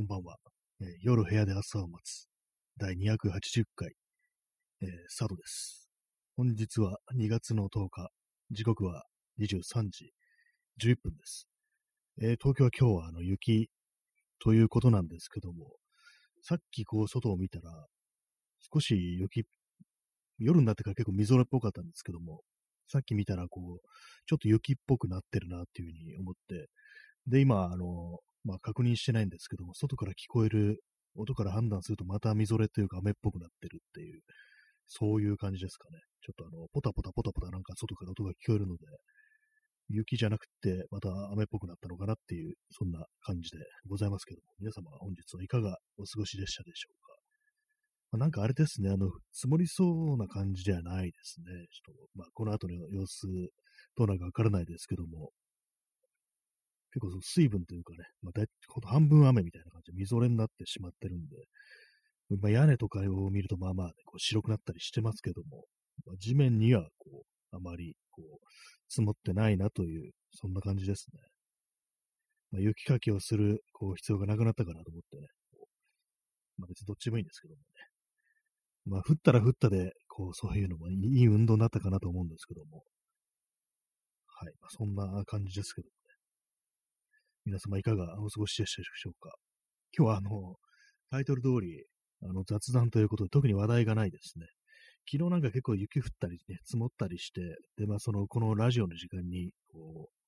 こんばんは。えー夜部屋で朝を待つ。第280回、えースタートです。本日は2月の10日。時刻は23時11分です。えー東京は今日はあの雪ということなんですけども、さっきこう外を見たら、少し雪、夜になってから結構みぞれっぽかったんですけども、さっき見たらこう、ちょっと雪っぽくなってるなっていうふうに思って、で、今、あの、まあ、確認してないんですけども、外から聞こえる音から判断するとまたみぞれというか雨っぽくなってるっていう、そういう感じですかね。ちょっとあの、ポタポタポタポタなんか外から音が聞こえるので、雪じゃなくてまた雨っぽくなったのかなっていう、そんな感じでございますけども、皆様本日はいかがお過ごしでしたでしょうか。まあ、なんかあれですね、あの、積もりそうな感じではないですね。ちょっと、まあ、この後の様子、どうなるかわからないですけども、結構その水分というかね、まあ、だいほんと半分雨みたいな感じでみぞれになってしまってるんで、まあ、屋根とかを見るとまあまあ、ね、こう白くなったりしてますけども、まあ、地面にはこう、あまりこう、積もってないなという、そんな感じですね。まあ、雪かきをするこう必要がなくなったかなと思ってね、まあ、別にどっちもいいんですけどもね。まあ、降ったら降ったで、こう、そういうのもいい運動になったかなと思うんですけども。はい。まあ、そんな感じですけど。皆様いかがお過ごしでしたでしょうか。今日はあの、タイトル通り、あの、雑談ということで特に話題がないですね。昨日なんか結構雪降ったりね、積もったりして、で、まあその、このラジオの時間に、こう、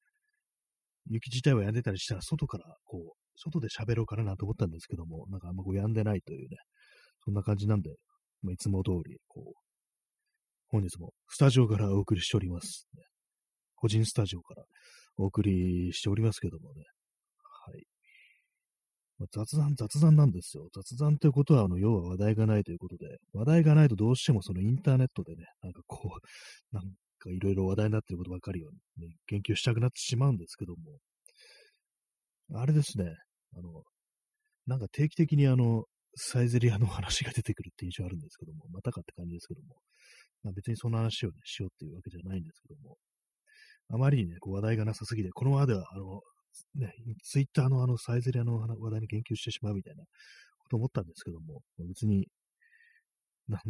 雪自体は止んでたりしたら、外から、こう、外で喋ろうかななんて思ったんですけども、なんかあんまこう止んでないというね、そんな感じなんで、まあ、いつも通り、こう、本日もスタジオからお送りしております、ね。個人スタジオからお送りしておりますけどもね。雑談、雑談なんですよ。雑談ということは、あの、要は話題がないということで、話題がないとどうしてもそのインターネットでね、なんかこう、なんかいろいろ話題になってることばかりを、ね、言及したくなってしまうんですけども、あれですね、あの、なんか定期的にあの、サイゼリアの話が出てくるって印象あるんですけども、またかって感じですけども、まあ、別にその話をね、しようっていうわけじゃないんですけども、あまりにね、こう話題がなさすぎて、このままでは、あの、ね、ツイッターのあのサイゼリアの話題に言及してしまうみたいなこと思ったんですけども、別に、なん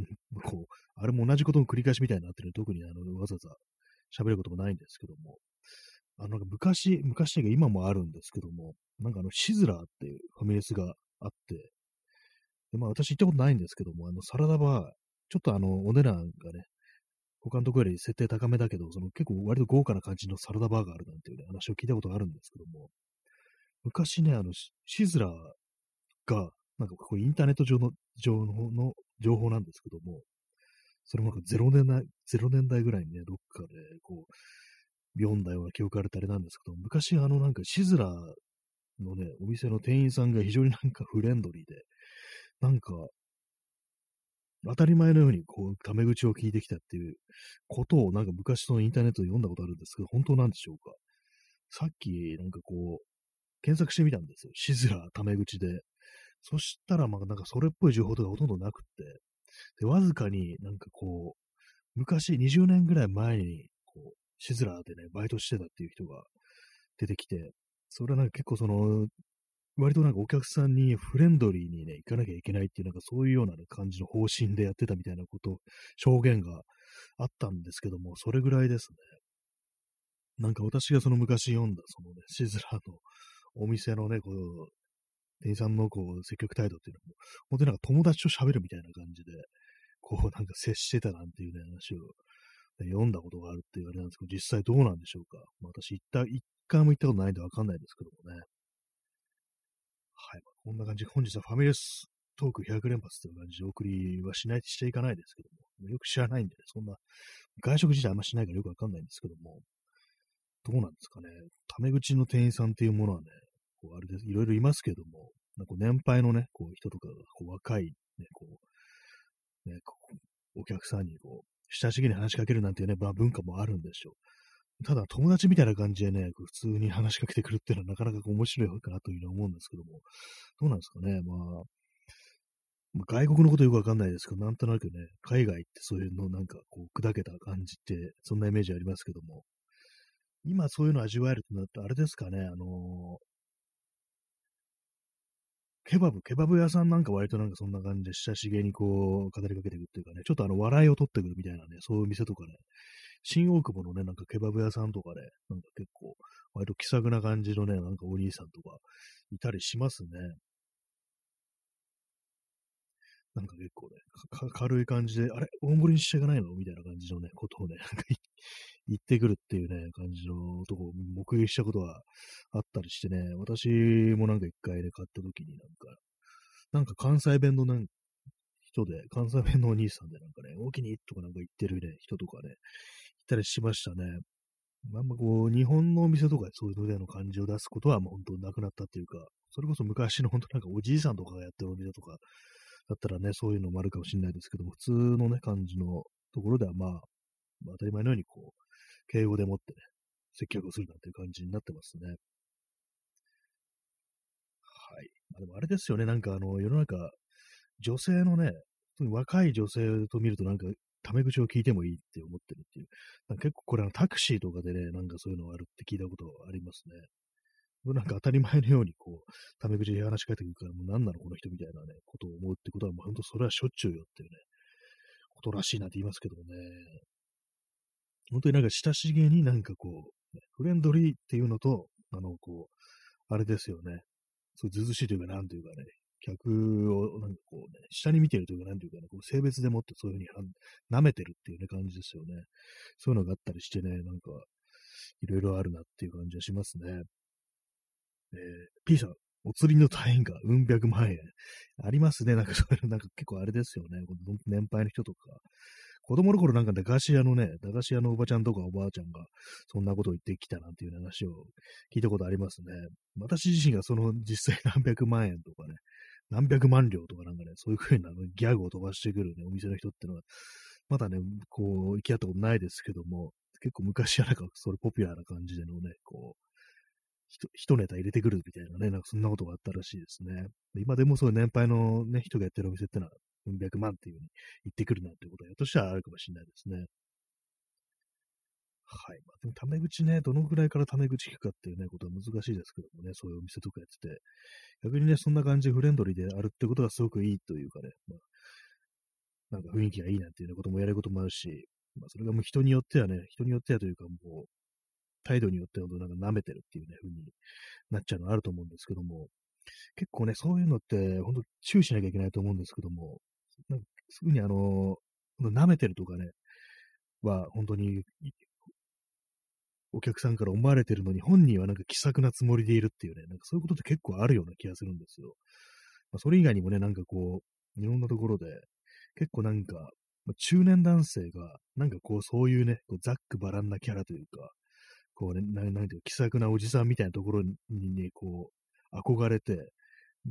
こう、あれも同じことの繰り返しみたいになってる。特にあの、わざわざ喋ることもないんですけども、あの、昔、昔というか今もあるんですけども、なんかあの、シズラーっていうファミレスがあって、で、まあ私行ったことないんですけども、あの、サラダバー、ちょっとあの、お値段がね、他のところより設定高めだけど、その結構割と豪華な感じのサラダバーがあるなんていうね、話を聞いたことがあるんですけども、昔ね、あの、シズラが、なんかこうインターネット上の、上のの情報なんですけども、それもなんか0年代、0年代ぐらいにね、どっかで、こう、読んだような記憶があるとあれなんですけど、昔あのなんかシズラのね、お店の店員さんが非常になんかフレンドリーで、なんか、当たり前のように、こう、タメ口を聞いてきたっていうことを、なんか昔のインターネットで読んだことあるんですけど、本当なんでしょうか？さっき、なんかこう、検索してみたんですよ。シズラータメ口で。そしたら、まあ、なんかそれっぽい情報とかほとんどなくって、で、わずかになんかこう、昔20年ぐらい前に、こう、シズラでね、バイトしてたっていう人が出てきて、それはなんか結構その、割となんかお客さんにフレンドリーにね、行かなきゃいけないっていう、なんかそういうような、ね、感じの方針でやってたみたいなこと、証言があったんですけども、それぐらいですね。なんか私がその昔読んだ、そのね、シズラーのお店のね、こう、店員さんのこう、積極態度っていうのも、本当になんか友達と喋るみたいな感じで、こうなんか接してたなんていうね、話を、ね、読んだことがあるっていうあれなんですけど、実際どうなんでしょうか。まあ、私行った、一回も行ったことないんでわかんないですけどもね。はい。こんな感じ。本日はファミレストーク100連発という感じでお送りはしない、していかないですけども。よく知らないんで、ね、そんな、外食自体あんましないからよくわかんないんですけども。どうなんですかね。タメ口の店員さんっていうものはね、こうあれです。いろいろいますけども、なんか年配のね、こう人とかがこう若い、ね、こう、ね、こうお客さんにこう、親しげに話しかけるなんていうね、まあ、文化もあるんでしょう。ただ友達みたいな感じでね、普通に話しかけてくるっていうのはなかなか面白いかなというふうに思うんですけども、どうなんですかね、まあ、外国のことよくわかんないですけど、なんとなくね、海外ってそういうのなんかこう砕けた感じって、そんなイメージありますけども、今そういうの味わえるとなると、あれですかね、あのケバブ、ケバブ屋さんなんか割となんかそんな感じで親しげにこう語りかけていくっていうかね、ちょっとあの笑いを取ってくるみたいなね、そういう店とかね、新大久保のね、なんかケバブ屋さんとかで、なんか結構、割と気さくな感じのね、なんかお兄さんとかいたりしますね。なんか結構ね、軽い感じで、あれ？大盛りにしちゃいけないの？みたいな感じのね、ことをね、なんか言ってくるっていうね、感じのとこを目撃したことはあったりしてね、私もなんか一回ね、買った時になんか、なんか関西弁のなん人で、関西弁のお兄さんでなんかね、大きにとかなんか言ってるね、人とかね、いたりしましたね。あんまこう、日本のお店とかでそういうのでの感じを出すことはもう本当なくなったっていうか、それこそ昔の本当なんかおじいさんとかがやってるお店とかだったらね、そういうのもあるかもしれないですけども、普通のね、感じのところではまあ、まあ、当たり前のようにこう、敬語でもってね、接客をするなんていう感じになってますね。はい。まあ、でもあれですよね、なんかあの、世の中、女性のね、若い女性と見るとなんか、タメ口を聞いてもいいって思ってるっていう。結構これはタクシーとかでね、なんかそういうのがあるって聞いたことありますね。なんか当たり前のようにこう、タメ口で話しかけてくるから、もう何なのこの人みたいなね、ことを思うってことは、もう本当それはしょっちゅうよっていうね、ことらしいなって言いますけどもね。本当になんか親しげになんかこう、フレンドリーっていうのと、あの、こう、あれですよね。そう、ずずしいというか、なんというかね、客をなんかこうね、下に見てるというか、なんというかね、こう性別でもってそういうふうに舐めてるっていうね、感じですよね。そういうのがあったりしてね、なんか、いろいろあるなっていう感じがしますね。えー、P さん、お釣りの単位がうん百万円。ありますね。なんかそういうの、なんか結構あれですよね。年配の人とか。子供の頃なんか駄菓子屋のね、駄菓子屋のおばちゃんとかおばあちゃんが、そんなことを言ってきたなんていう話を聞いたことありますね。私自身がその実際何百万円とかね、何百万両とかなんかね、そういう風なギャグを飛ばしてくるね、お店の人ってのは、まだね、こう、行き合ったことないですけども、結構昔はなんかそれポピュラーな感じでのね、こう、一ネタ入れてくるみたいなね、なんかそんなことがあったらしいですね。今でもそういう年配のね、人がやってるお店ってのは、うん百万っていうふうに言ってくるなんてことは、ひょっとしたらあるかもしれないですね。はい。まあ、でも、タメ口ね、どのぐらいからタメ口聞くかっていうね、ことは難しいですけどもね、そういうお店とかやってて、逆にね、そんな感じでフレンドリーであるってことがすごくいいというかね、まあ、なんか雰囲気がいいなんていうようなこともやることもあるし、まあ、それがもう人によってはね、人によってはというか、もう、態度によってはなんか舐めてるっていうね、風になっちゃうのはあると思うんですけども、結構ね、そういうのって、本当注意しなきゃいけないと思うんですけども、なんかすぐにあの、舐めてるとかね、は本当にお客さんから思われてるのに、本人はなんか気さくなつもりでいるっていうね、なんかそういうことって結構あるような気がするんですよ。まあ、それ以外にもね、なんかこう、いろんなところで、結構なんか、中年男性が、なんかこう、そういうね、こうざっくばらんなキャラというか、こうね、ななんていうか、気さくなおじさんみたいなところにね、こう、憧れて、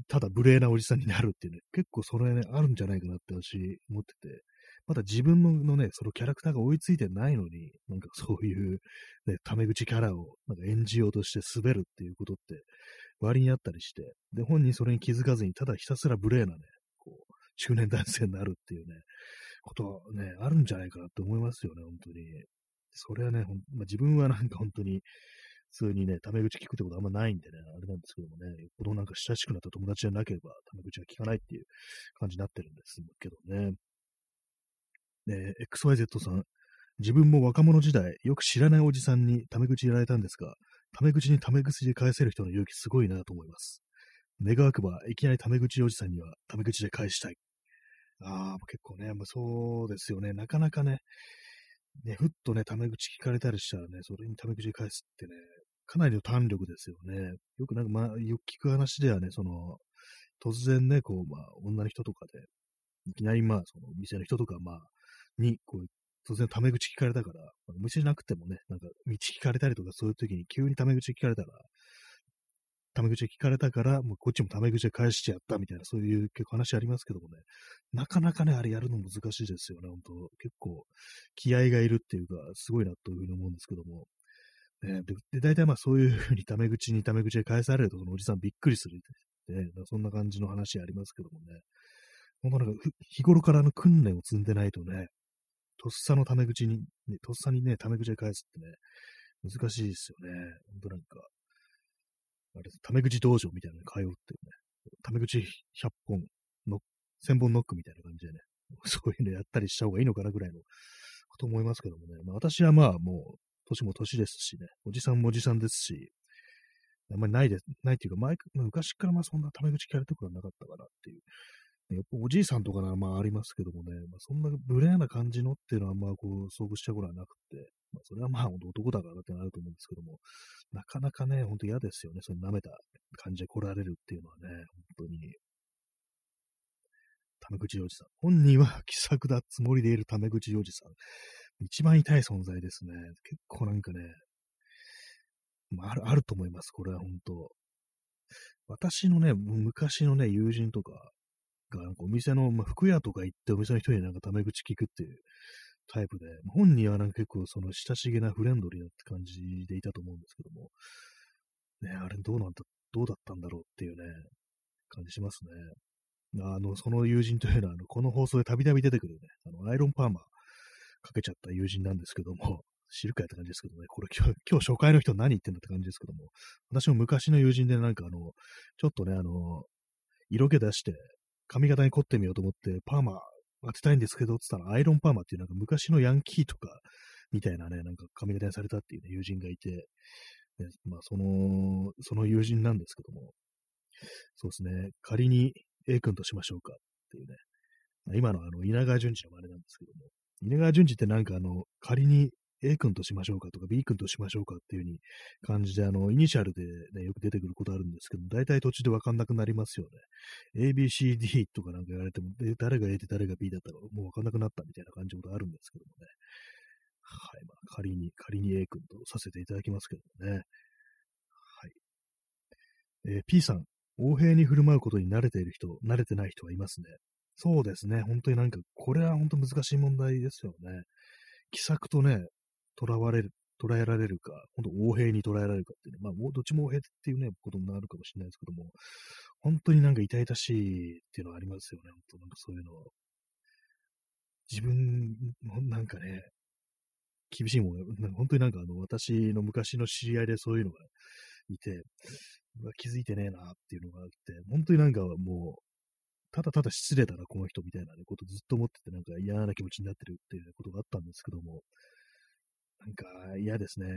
ただ無礼なおじさんになるっていうね、結構それね、あるんじゃないかなって私思ってて、まだ自分のね、そのキャラクターが追いついてないのに、なんかそういう、ね、タメ口キャラをなんか演じようとして滑るっていうことって割にあったりして、で、本人それに気づかずに、ただひたすら無礼なね、こう、中年男性になるっていうね、ことはね、あるんじゃないかなって思いますよね、本当に。それはね、ほんまあ、自分はなんか本当に、普通にね、タメ口聞くってことあんまないんでね、あれなんですけどもね、よっぽどなんか親しくなった友達じゃなければ、タメ口は聞かないっていう感じになってるんですけどね。ね XYZ さん、自分も若者時代、よく知らないおじさんにタメ口やられたんですが、タメ口にタメ口で返せる人の勇気すごいなと思います。願わくば、いきなりタメ口おじさんにはタメ口で返したい。ああ、結構ね、まあ、そうですよね。なかなかね、ね、ふっとね、タメ口聞かれたりしたらね、それにタメ口で返すってね、かなりの胆力ですよね。よくなんか、まあ、よく聞く話ではね、その、突然ね、こう、まあ、女の人とかで、いきなりまあ、その、店の人とか、まあ、に、こう、突然タメ口聞かれたから、まあ、無視なくてもね、なんか、道聞かれたりとか、そういう時に急にタメ口聞かれたら、タメ口聞かれたから、もうこっちもタメ口で返してやったみたいな、そういう結構話ありますけどもね、なかなかね、あれやるの難しいですよね、本当結構、気合がいるっていうか、すごいなというふうに思うんですけども。ね、で、大体まあそういうふうに タメ口にタメ口で返されると、そのおじさんびっくりするってね、そんな感じの話ありますけどもね。本当なんか、日頃からの訓練を積んでないとね、とっさのタメ口に、ね、とっさにね、タメ口で返すってね、難しいですよね。本当なんか、あれ、タメ口道場みたいなのに通うっていうね、タメ口100本の、1000本ノックみたいな感じでね、そういうのやったりした方がいいのかなぐらいのこと思いますけどもね。まあ私はまあもう、年も年ですしね、おじさんもおじさんですし、あんまりないで、ないっていうか、前、昔からまあそんなタメ口聞かれたことはなかったかなっていう。おじいさんとかならまあありますけどもね、まあ、そんな無礼な感じのっていうのはまあこう遭遇したことはなくて、まあそれはまあ男だからってなると思うんですけども、なかなかね、ほんと嫌ですよね、その舐めた感じで来られるっていうのはね、本当に。タメ口おじさん。本人は 気さくだつもりでいるタメ口おじさん。一番痛い存在ですね。結構なんかね、まあ、ある、あると思います。これは本当私のね、昔のね、友人とかが、なんかお店の、まあ、服屋とか行ってお店の人になんかタメ口聞くっていうタイプで、本人はなんか結構その親しげなフレンドリーなって感じでいたと思うんですけども、ね、あれどうなんだ、どうだったんだろうっていうね、感じしますね。あの、その友人というのは、あの、この放送でたびたび出てくるね、あの、アイロンパーマかけちゃった友人なんですけども、知るかやって感じですけどね、これ今日、今日初回の人何言ってんだって感じですけども、私も昔の友人でなんかあの、ちょっとね、あの、色気出して、髪型に凝ってみようと思って、パーマ当てたいんですけど、つったらアイロンパーマっていうなんか昔のヤンキーとか、みたいなね、なんか髪型にされたっていうね、友人がいて、ね、まあ、その、その友人なんですけども、そうですね、仮に A 君としましょうかっていうね、今のあの、稲川淳二の真似なんですけども、稲川淳二ってなんかあの、仮に A 君としましょうかとか B 君としましょうかっていう風に感じで、あの、イニシャルでね、よく出てくることあるんですけども、大体途中でわかんなくなりますよね。A, B, C, D とかなんか言われても、誰が A で誰が B だったらもうわかんなくなったみたいな感じのことあるんですけどもね。はい。まあ、仮に、仮に A 君とさせていただきますけどもね。はい。えー、P さん、横平に振る舞うことに慣れている人、慣れてない人はいますね。そうですね。本当になんか、これは本当難しい問題ですよね。気さくとね、囚われる、捉えられるか、本当横平に捉えられるかっていうね、まあ、どっちも横平っていうね、ことになるかもしれないですけども、本当になんか痛々しいっていうのはありますよね、本当なんかそういうの。自分のなんかね、厳しいもん、ね本当になんかあの、私の昔の知り合いでそういうのがいて、気づいてねえなっていうのがあって、本当になんかもう、ただただ失礼だな、この人みたいな、ことずっと思ってて、なんか嫌な気持ちになってるっていうことがあったんですけども、なんか嫌ですね。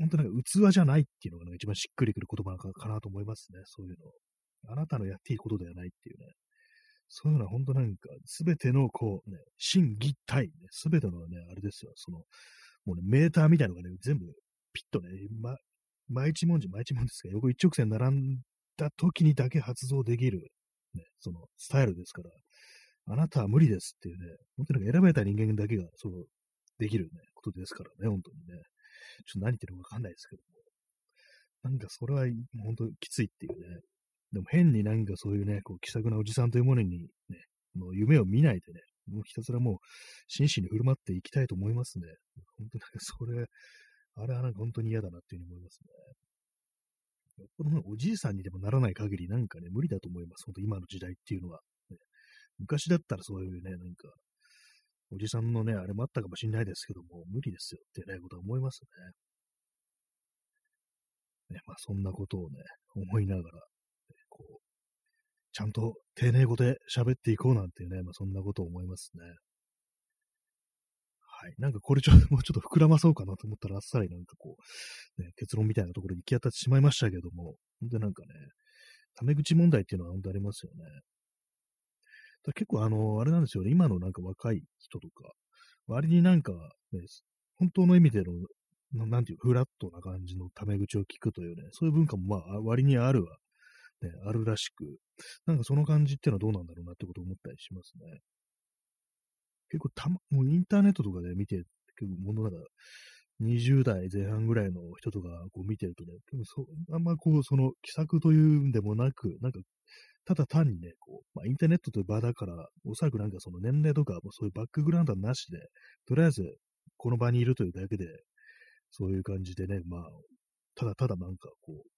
本当なんか器じゃないっていうのが、ね、一番しっくりくる言葉かなと思いますね。そういうの。あなたのやっていいことではないっていうね。そういうのは本当なんか、すべてのこうね、心技体、ね、すべてのね、あれですよ。その、もうね、メーターみたいなのがね、全部ピッとね、ま、毎一文字、毎一文字ですか、横一直線並んだ時にだけ発動できる、ね、そのスタイルですから、あなたは無理ですっていうね、本当に選ばれた人間だけが、その、できるね、ことですからね、本当にね。ちょっと何言ってるかわかんないですけども。なんかそれは本当きついっていうね。でも変になんかそういうね、こう気さくなおじさんというものにね、もう夢を見ないでね、もうひたすらもう真摯に振る舞っていきたいと思いますね。本当になんかそれ、あれはなんか本当に嫌だなっていうふうに思いますね。よっぽどおじいさんにでもならない限りなんかね、無理だと思います。本当今の時代っていうのは、昔だったらそういうね、なんか、おじさんのね、あれもあったかもしれないですけども、無理ですよってね、ことは思いますね。ね、まあそんなことをね、思いながら、こう、ちゃんと丁寧語で喋っていこうなんていうね、まあそんなことを思いますね。はい。なんかこれちょっと、もうちょっと膨らまそうかなと思ったら、あっさりなんかこう、ね、結論みたいなところに行き当たってしまいましたけども、本当になんかね、タメ口問題っていうのは本当ありますよね。結構あの、あれなんですよね、今のなんか若い人とか、割になんか、ね、本当の意味での、なんていう、フラットな感じのタメ口を聞くというね、そういう文化もまあ、割にあるわ、ね、あるらしく、なんかその感じっていうのはどうなんだろうなってことを思ったりしますね。結構たま、もうインターネットとかで見て、結構ものなんか、20代前半ぐらいの人とかこう見てるとね、あんまこう、その気さくというんでもなく、なんかただ単にね、こう、まあ、インターネットという場だから、おそらくなんかその年齢とか、そういうバックグラウンドはなしで、とりあえずこの場にいるというだけで、そういう感じでね、まあ、ただただなんかこう、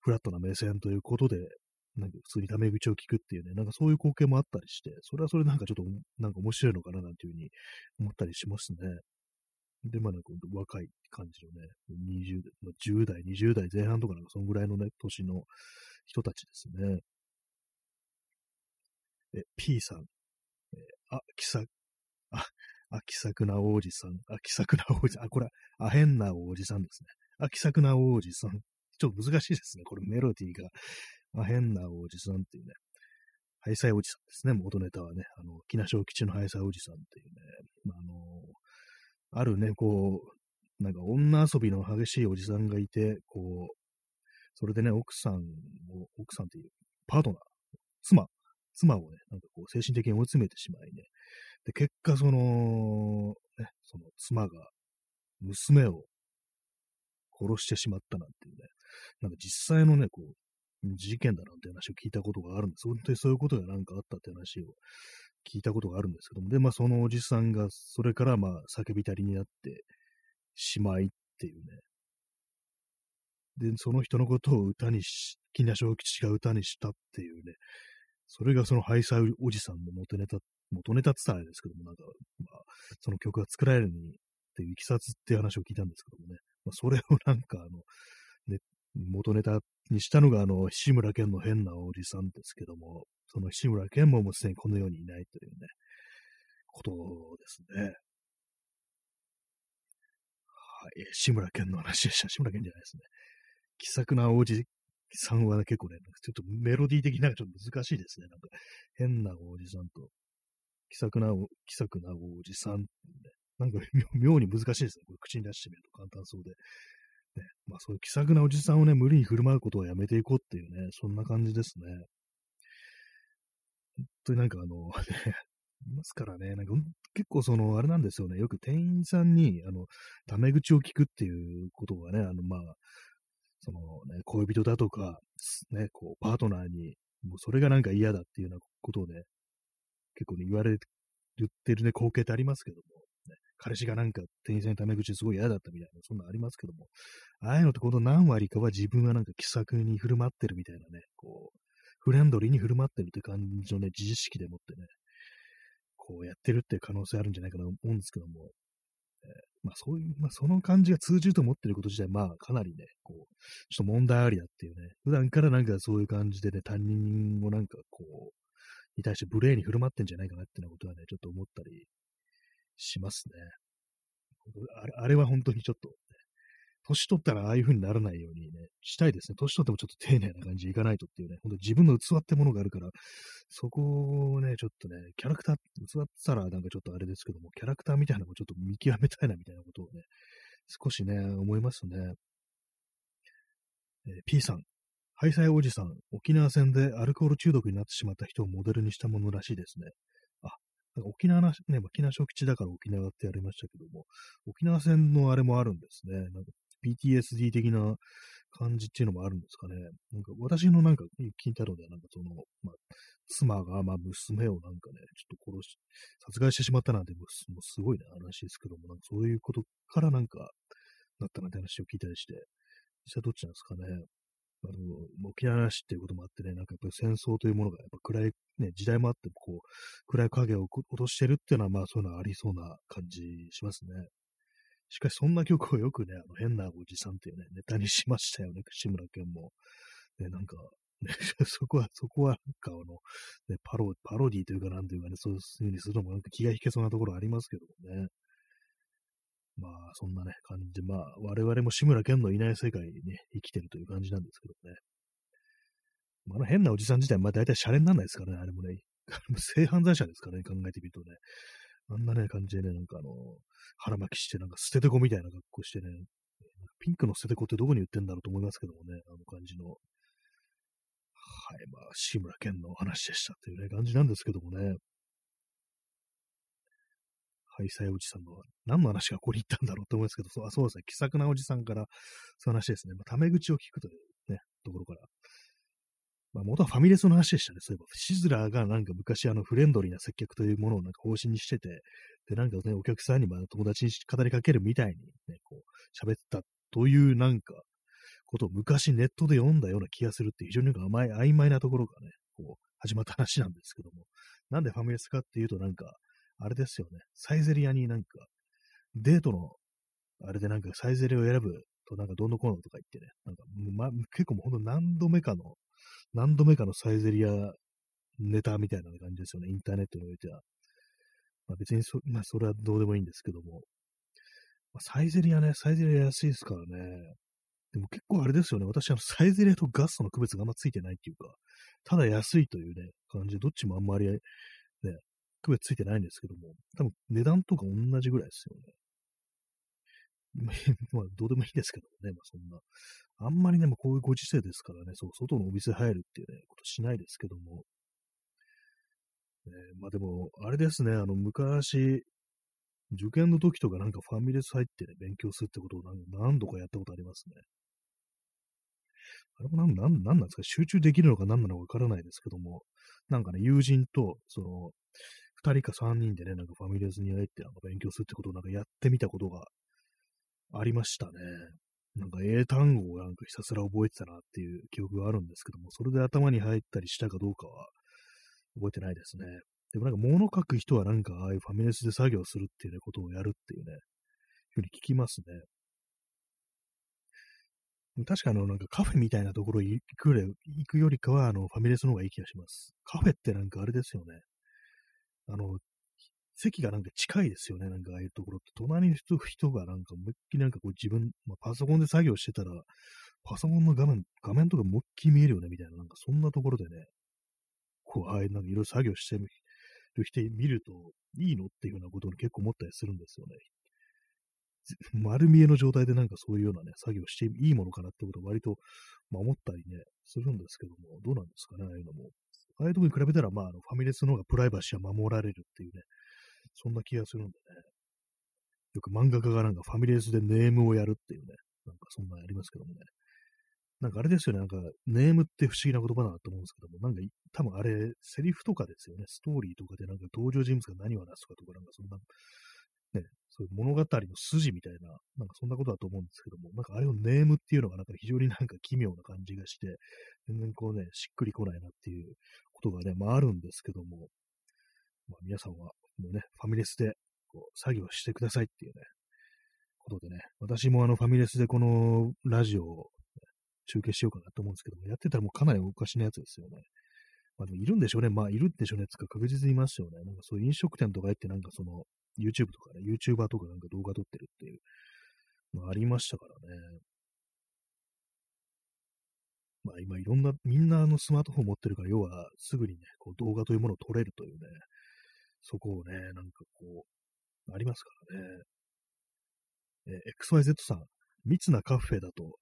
フラットな目線ということで、なんか普通にタメ口を聞くっていうね、なんかそういう光景もあったりして、それはそれなんかちょっとなんか面白いのかななんていうふうに思ったりしますね。で、まあなんか若い感じのね、20、10代、20代前半とかなんかそのぐらいのね、年の人たちですね。え、P さん、えあ、気さ、あ、あ、気さくな王子さん、あ、気さくな王子、あ、これ、あ、変な王子さんですね。あ、気さくな王子さん。ちょっと難しいですね。これメロディーが。あ、変な王子さんっていうね。ハイサイおじさんですね。元ネタはね。あの、木梨小吉のハイサイおじさんっていうね。まあ、あのあるね、こう、なんか女遊びの激しいおじさんがいて、こう、それでね、奥さんを、奥さんっていう、パートナー、妻、妻をね、なんかこう、精神的に追い詰めてしまいね。で、結果、その、ね、その妻が、娘を殺してしまったなんていうね、なんか実際のね、こう、事件だなんて話を聞いたことがあるんです。本当にそういうことがなんかあったって話を聞いたことがあるんですけども、で、まあそのおじさんが、それからまあ叫びたりになってしまいっていうね。で、その人のことを歌にし、木梨小吉が歌にしたっていうね、それがそのハイサイおじさんの元ネタ、元ネタって言ったらあれですけども、なんか、まあ、その曲が作られるにっていういきさつっていう話を聞いたんですけどもね、まあ、それをなんかあの、ね、元ネタにしたのが、あの、志村けんの変なおじさんですけども、その志村けんももうすでにこの世にいないというね、ことですね。はい、志村けんの話でした。志村けんじゃないですね。気さくなおじさんは、ね、結構ね、ちょっとメロディー的なちょっと難しいですね。なんか、変なおじさんと、気さくなお、気さくなおじさん、ね、なんか 妙に難しいですね。これ口に出してみると簡単そうで。ね、まあそういう気さくなおじさんをね、無理に振る舞うことはやめていこうっていうね、そんな感じですね。本当になんかあの、ね、いますからね、なんか結構その、あれなんですよね、よく店員さんに、あの、タメ口を聞くっていうことがね、あの、まあ、そのね、恋人だとか、ね、こう、パートナーに、もうそれがなんか嫌だっていうようなことをね、結構ね、言われてるね、光景ってありますけども、ね彼氏がなんか店員さんにタメ口すごい嫌だったみたいな、そんなありますけども、ああいうのってこの何割かは自分はなんか気さくに振る舞ってるみたいなね、こう、フレンドリーに振る舞ってるって感じのね、自意識でもってね、こうやってるって可能性あるんじゃないかなと思うんですけども、まあそういう、まあその感じが通じると思ってること自体、まあかなりね、こう、ちょっと問題ありだっていうね、普段からなんかそういう感じでね、担任をなんかこう、に対して無礼に振る舞ってんじゃないかなっていうことはね、ちょっと思ったりしますね。あれあれは本当にちょっと、年取ったらああいう風にならないようにね、したいですね。年取ってもちょっと丁寧な感じでいかないとっていうね、本当自分の器ってものがあるから、そこをね、ちょっとね、キャラクター、器ってたらなんかちょっとあれですけども、キャラクターみたいなのもちょっと見極めたいなみたいなことをね、少しね、思いますね。えー、P さん、ハイサイおじさん、沖縄戦でアルコール中毒になってしまった人をモデルにしたものらしいですね。なんか沖縄な、ね、沖縄小吉だから沖縄ってやりましたけども、沖縄戦のあれもあるんですね。なんか PTSD 的な感じっていうのもあるんですかね。なんか私のなんか聞いたのでは、なんかその、まあ、妻が、まあ、娘をなんかね、ちょっと殺し、殺害してしまったなんて、もうすごいな話ですけども、なんかそういうことからなんか、なったなんて話を聞いたりして、実際どっちなんですかね。あの、沖縄市っていうこともあってね、なんかやっぱり戦争というものがやっぱ暗い、ね、時代もあって、こう、暗い影を落としてるっていうのは、まあそういうのはありそうな感じしますね。しかしそんな曲をよくね、あの変なおじさんっていうね、ネタにしましたよね、志村けんも。ね、なんか、そこは、そこはなんかあの、ね、パロ、パロディというかなんというかね、そういうふうにするのもなんか気が引けそうなところありますけどもね。まあ、そんなね、感じで、まあ、我々も志村けんのいない世界にね、生きてるという感じなんですけどね。まあ、の変なおじさん自体、まあ大体シャレにならないですからね、あれもね。性犯罪者ですからね、考えてみるとね。あんなね、感じでね、なんかあの、腹巻きして、なんか捨ててこみたいな格好してね、ピンクの捨ててこってどこに売ってんだろうと思いますけどもね、あの感じの。はい、まあ、志村けんの話でしたっていうね、感じなんですけどもね。ハイサイおじさんの、何の話がここに行ったんだろうと思いますけど、そうあそうですね、気さくなおじさんから、そういう話ですね。まあ、タメ口を聞くというね、ところから。まあ、元はファミレスの話でしたね。そういえば、シズラーがなんか昔あのフレンドリーな接客というものをなんか方針にしてて、で、なんかね、お客さんにまあ友達に語りかけるみたいにね、こう、喋ったというなんか、ことを昔ネットで読んだような気がするって非常になんか甘い、曖昧なところがね、こう、始まった話なんですけども、なんでファミレスかっていうとなんか、あれですよね。サイゼリアになんか、デートの、あれでなんかサイゼリアを選ぶとなんかどんどんこのとか言ってね、なんか、ま、結構もうほんと何度目かの、何度目かのサイゼリアネタみたいな感じですよね。インターネットにおいては。まあ、別にそ、まあ、それはどうでもいいんですけども。まあ、サイゼリアね、サイゼリア安いですからね。でも結構あれですよね。私、あの、サイゼリアとガストの区別があんまついてないっていうか、ただ安いというね、感じで、どっちもあんまり、ね、区別ついてないんですけども、多分値段とか同じぐらいですよね。まあ、どうでもいいですけどね、まあそんな。あんまりね、もうこういうご時世ですからね、そう、外のお店入るっていうね、ことしないですけども。ね、まあでも、あれですね、あの、昔、受験の時とかなんかファミレス入ってね、勉強するってことを何度かやったことありますね。あれもなん、なん、なんなんですか？集中できるのか何なのかわからないですけども、なんかね、友人と、その、二人か三人でね、なんかファミレスに入ってなんか勉強するってことをなんかやってみたことがありましたね。なんか英単語をなんかひたすら覚えてたなっていう記憶があるんですけども、それで頭に入ったりしたかどうかは覚えてないですね。でもなんか物書く人はなんかああいうファミレスで作業するっていうね、ことをやるっていうね、ふうに聞きますね。確かあの、なんかカフェみたいなところ行く行くよりかは、あの、ファミレスの方がいい気がします。カフェってなんかあれですよね。あの、席がなんか近いですよね。なんかああいうところって。隣の人がなんか思いっきりなんかこう自分、まあ、パソコンで作業してたら、パソコンの画面、画面とか思いっきり見えるよね、みたいな、なんかそんなところでね、こう、ああいうなんかいろいろ作業してる人見るといいのっていうようなことを結構思ったりするんですよね。丸見えの状態でなんかそういうようなね、作業していいものかなってことを割と、まあ、思ったりね、するんですけども、どうなんですかね、ああいうのも。ああいうとこに比べたら、まあ、あのファミレスの方がプライバシーは守られるっていうね、そんな気がするんでね。よく漫画家がなんかファミレスでネームをやるっていうね、なんかそんなありますけどもね。なんかあれですよね、なんかネームって不思議な言葉だなと思うんですけども、なんか多分あれ、セリフとかですよね、ストーリーとかでなんか登場人物が何を話すかとか、なんかそんな、ね、そういう物語の筋みたいな、なんかそんなことだと思うんですけども、なんかあれをネームっていうのがなんか非常になんか奇妙な感じがして、全然こうね、しっくりこないなっていうことがね、まああるんですけども、まあ皆さんはもうね、ファミレスでこう作業してくださいっていうね、ことでね、私もあのファミレスでこのラジオを、中継しようかなと思うんですけども、やってたらもうかなりおかしなやつですよね。まあでもいるんでしょうね。まあいるんでしょうね。つか確実にいますよね。なんかそういう飲食店とか行ってなんかその YouTube とかね、YouTuber とかなんか動画撮ってるっていうのありましたからね。まあ今いろんな、みんなあのスマートフォン持ってるから、要はすぐにね、こう動画というものを撮れるというね、そこをね、なんかこう、ありますからね。え XYZ さん、密なカフェだと、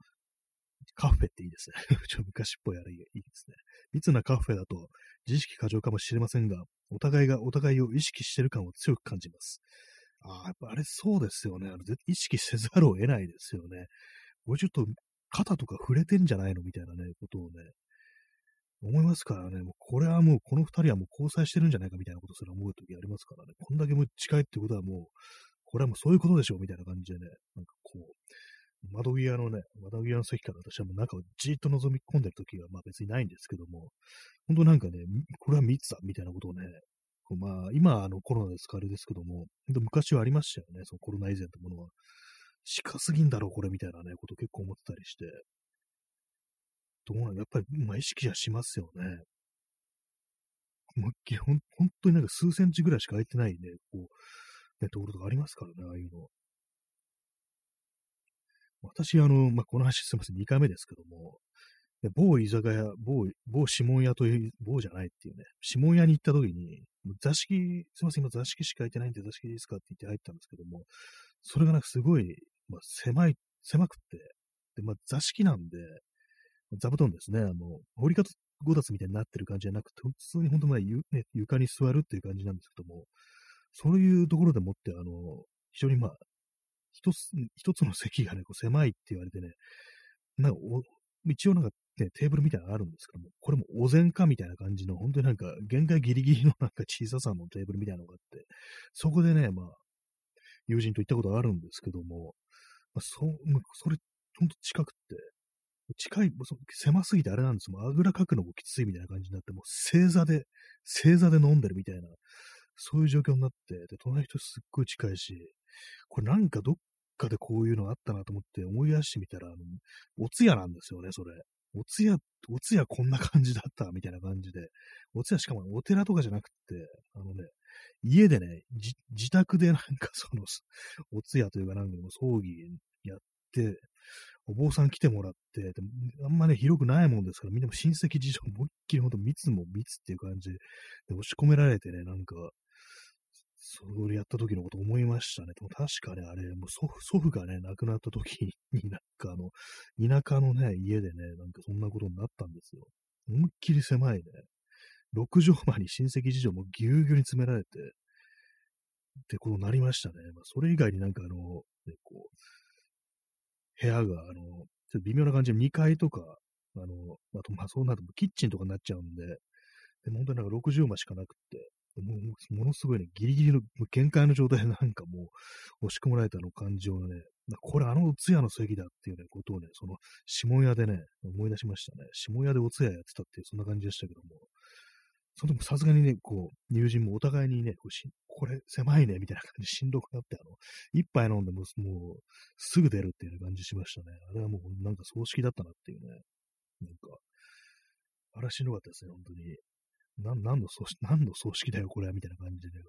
カフェっていいですね。ちょ昔っぽいあれいいですね。密なカフェだと、自意識過剰かもしれませんが、お互いがお互いを意識してる感を強く感じます。ああ、やっぱあれそうですよね。あの意識せざるを得ないですよね。これちょっと肩とか触れてんじゃないの？みたいなね、ことをね、思いますからね、もうこれはもうこの二人はもう交際してるんじゃないかみたいなことすら思うときありますからね、こんだけも近いってことはもう、これはもうそういうことでしょうみたいな感じでね、なんかこう、窓際のね、窓際の席から私はもう中をじーっと覗み込んでるときはまあ別にないんですけども、本当なんかね、これは密だみたいなことをね、こうまあ今あのコロナですからあれですけども、昔はありましたよね、そのコロナ以前ってものは。近すぎんだろ、これみたいなね、こと結構思ってたりして。どうなのやっぱり、まあ、意識じゃしますよね。思いっきりほん、本当になんか数センチぐらいしか空いてないね、こう、ね、ところとかありますからね、ああいうの。私、あの、まあ、この話すみません、2回目ですけども、某居酒屋、某、某指紋屋という、某じゃないっていうね、指紋屋に行った時に、座敷、すみません、今座敷しか空いてないんで座敷いいですかって言って入ったんですけども、それがなんかすごい、まあ、狭い、狭くって、で、まあ、座敷なんで、座布団ですね。あの、掘り方ごたつみたいになってる感じじゃなくて、普通に本当まあ、ね、床に座るっていう感じなんですけども、そういうところでもって、あの、非常にまあ、一つ、一つの席がね、こう狭いって言われてね、なんか一応なんかね、テーブルみたいなのがあるんですけども、これもお膳かみたいな感じの、本当になんか限界ギリギリのなんか小ささのテーブルみたいなのがあって、そこでね、まあ、友人と行ったことがあるんですけども、まあ、そ、まあそれ、ほんと近くって、近い、狭すぎてあれなんですよ。あぐらかくのもきついみたいな感じになって、もう正座で、正座で飲んでるみたいな、そういう状況になって、で、隣の人すっごい近いし、これなんかどっかでこういうのあったなと思って思い出してみたら、あの、お通夜なんですよね、それ。お通夜、お通夜こんな感じだった、みたいな感じで、お通夜しかもお寺とかじゃなくて、あのね、家でね、自宅でなんかその、お通夜というかなんか葬儀やって、お坊さん来てもらって、あんまね、広くないもんですから、みんなも親戚事情、思いっきりほんと密も密っていう感じで押し込められてね、なんか、それやった時のこと思いましたね。でも確かね、あれ、もう祖父祖父がね、亡くなった時に、なんかあの、田舎のね、家でね、なんかそんなことになったんですよ。思いっきり狭いね。6畳間に親戚事情もぎゅうぎゅうに詰められて、ってことになりましたね。まあ、それ以外になんかあの、ね、こう、部屋が、あの、ちょっと微妙な感じで2階とか、あの、あと、まあそうなるとキッチンとかになっちゃうんで、でも本当になんか60間しかなくって、もうものすごいね、ギリギリの限界の状態で なんかもう押し込まれたの感じをね、これあのお通夜の席だっていうね、ことをね、その下屋でね、思い出しましたね。下屋でお通夜やってたっていう、そんな感じでしたけども、その時もさすがにね、こう、友人もお互いにね、ここれ狭いね、みたいな感じでしんどくなって、あの、一杯飲んでももう、すぐ出るっていう感じしましたね。あれはもうなんか葬式だったなっていうね。なんか、あらしんどかったですね、本当に。な何の葬式、何の葬式だよ、これは、みたいな感じでね。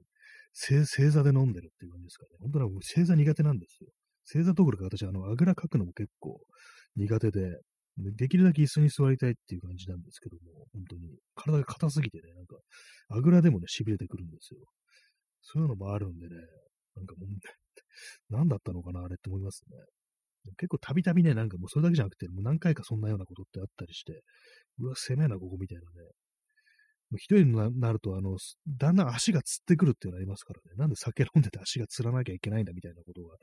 正正座で飲んでるっていう感じですかね。本当は正座苦手なんですよ。正座どころか私、あの、あぐらかくのも結構苦手で、できるだけ椅子に座りたいっていう感じなんですけども、本当に、体が硬すぎてね、なんか、あぐらでもね、痺れてくるんですよ。そういうのもあるんでね、なんかもう、何だったのかな、あれって思いますね。結構たびたびね、なんかもうそれだけじゃなくて、もう何回かそんなようなことってあったりして、うわ、攻めな、ここみたいなね、一人になると、あの、だんだん足がつってくるっていうのありますからね。なんで酒飲んでて足がつらなきゃいけないんだみたいなことが、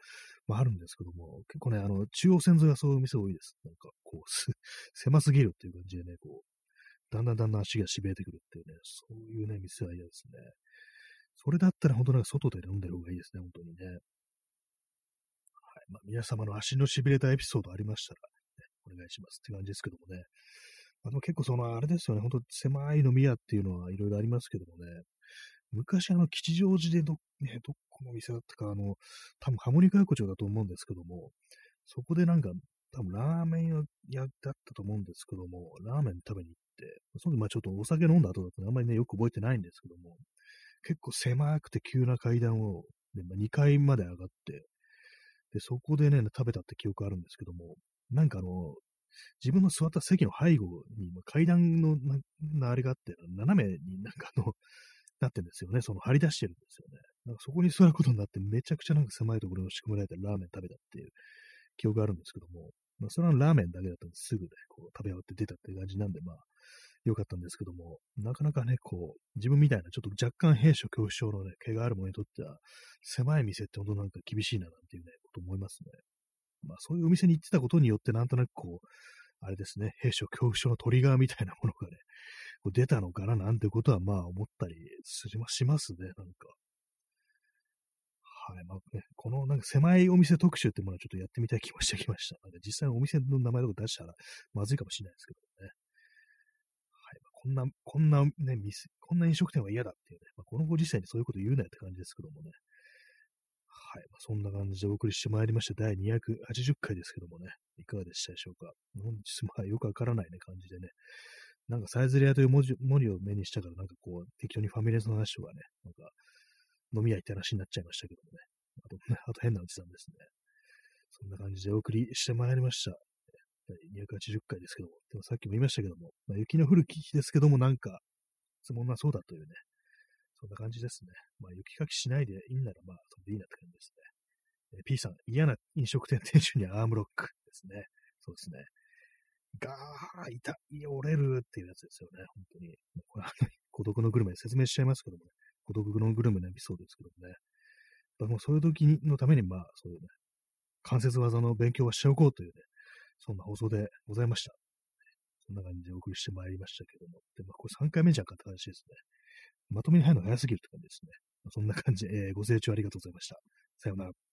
まあ、あるんですけども、結構ね、あの、中央線沿いはそういう店多いです。なんか、こう、狭すぎるっていう感じでね、こう、だんだんだんだん足がしびれてくるっていうね、そういうね、店は嫌ですね。それだったら本当なんか外で飲んでる方がいいですね、本当にね。はい。まあ、皆様の足のしびれたエピソードありましたら、ね、お願いしますって感じですけどもね。あの結構その、あれですよね、ほんと狭い飲み屋っていうのはいろいろありますけどもね、昔あの、吉祥寺でど、ね、どこの店だったか、あの、多分ハモニカ横丁だと思うんですけども、そこでなんか、多分ラーメン屋だったと思うんですけども、ラーメン食べに行って、その時まあちょっとお酒飲んだ後だとあんまりね、よく覚えてないんですけども、結構狭くて急な階段を、ねまあ、2階まで上がって、で、そこでね、食べたって記憶あるんですけども、なんかあの、自分の座った席の背後に階段のなあれがあって、斜めになんかあの、なってんですよね。その張り出してるんですよね。なんかそこに座ることになって、めちゃくちゃなんか狭いところに仕組められてラーメン食べたっていう記憶があるんですけども、まあ、それはラーメンだけだったんですぐで、こう食べ終わって出たっていう感じなんで、まあ、良かったんですけども、なかなかね、こう、自分みたいなちょっと若干兵所恐怖症のね、毛がある者にとっては、狭い店って本当なんか厳しいななんていうね、こと思いますね。まあそういうお店に行ってたことによって、なんとなくこう、あれですね、兵所恐怖症のトリガーみたいなものがね、こう出たのかななんてことはまあ思ったりすしますね、なんか。はい。まあね、このなんか狭いお店特集ってものはちょっとやってみたい気もしてきました。なんか実際のお店の名前とか出したらまずいかもしれないですけどね。はい。まあ、こんな、こんなね、店、こんな飲食店は嫌だっていうね、まあ、このご時世にそういうこと言うなよって感じですけどもね。はい。ま、そんな感じでお送りしてまいりました。第280回ですけどもね。いかがでしたでしょうか。本日、まあ、よくわからないね、感じでね。なんか、サイズレアという文字文字を目にしたから、なんかこう、適当にファミレスの話とかね、なんか、飲み屋行った話になっちゃいましたけどもね。あと、あと変なおじさんですね。そんな感じでお送りしてまいりました。第280回ですけども。でもさっきも言いましたけども、まあ、雪の降る日ですけども、なんか、つもなそうだというね、そんな感じですね。まあ、雪かきしないでいいんなら、まあ、それでいいなって感じですね。え P さん、嫌な飲食店店主にアームロックですね。そうですね。ガー、痛い、折れるっていうやつですよね。本当に。これ、孤独のグルメ説明しちゃいますけどもね。孤独のグルメのエピソードですけどもね。もうそういう時のために、まあ、そういうね、関節技の勉強はしておこうというね、そんな放送でございました。そんな感じでお送りしてまいりましたけども。で、まあ、これ3回目じゃんかって話ですね。まとめに入るのが早すぎるって感じですね。そんな感じ、えー、ご清聴ありがとうございました。さようなら。